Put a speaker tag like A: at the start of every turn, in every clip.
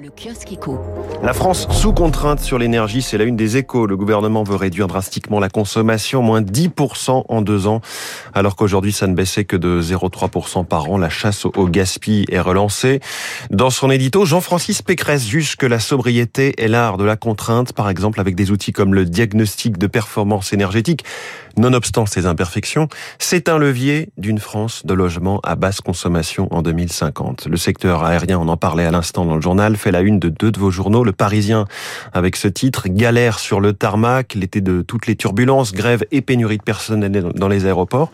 A: Le kiosque éco.
B: La France sous contrainte sur l'énergie, c'est la une des échos. Le gouvernement veut réduire drastiquement la consommation, moins 10% en deux ans, alors qu'aujourd'hui ça ne baissait que de 0,3% par an. La chasse au gaspillage est relancée. Dans son édito, Jean-Francis Pécresse juge que la sobriété est l'art de la contrainte, par exemple avec des outils comme le diagnostic de performance énergétique. Nonobstant ses imperfections, c'est un levier d'une France de logement à basse consommation en 2050. Le secteur aérien, on en parlait à l'instant dans le journal, la une de deux de vos journaux. Le Parisien, avec ce titre, Galère sur le tarmac, l'été de toutes les turbulences, grève et pénurie de personnel dans les aéroports.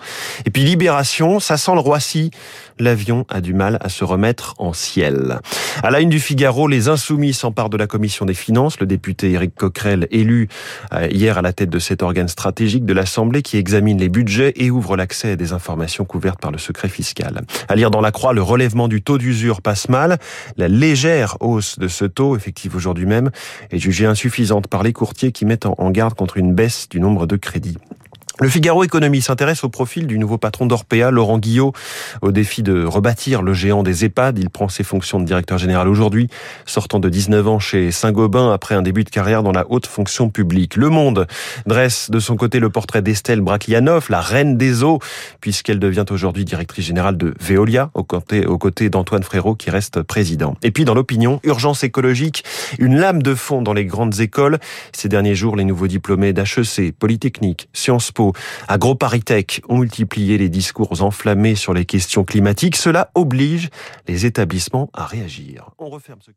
B: Et puis Libération, ça sent le Roissy. L'avion a du mal à se remettre en ciel. À la une du Figaro, les Insoumis s'emparent de la commission des finances. Le député Éric Coquerel, élu euh, hier à la tête de cet organe stratégique de l'Assemblée qui examine les budgets et ouvre l'accès à des informations couvertes par le secret fiscal. À lire dans la croix, le relèvement du taux d'usure passe mal. La légère hausse de ce taux, effective aujourd'hui même, est jugée insuffisante par les courtiers qui mettent en garde contre une baisse du nombre de crédits. Le Figaro Économie s'intéresse au profil du nouveau patron d'Orpea, Laurent Guillot, au défi de rebâtir le géant des EHPAD. Il prend ses fonctions de directeur général aujourd'hui, sortant de 19 ans chez Saint-Gobain après un début de carrière dans la haute fonction publique. Le Monde dresse de son côté le portrait d'Estelle Brachlianoff, la reine des eaux, puisqu'elle devient aujourd'hui directrice générale de Veolia, aux aux côtés d'Antoine Frérot qui reste président. Et puis dans l'opinion, urgence écologique, une lame de fond dans les grandes écoles. Ces derniers jours, les nouveaux diplômés d'HEC, Polytechnique, Sciences Po, AgroParisTech ont multiplié les discours enflammés sur les questions climatiques. Cela oblige les établissements à réagir. On referme ce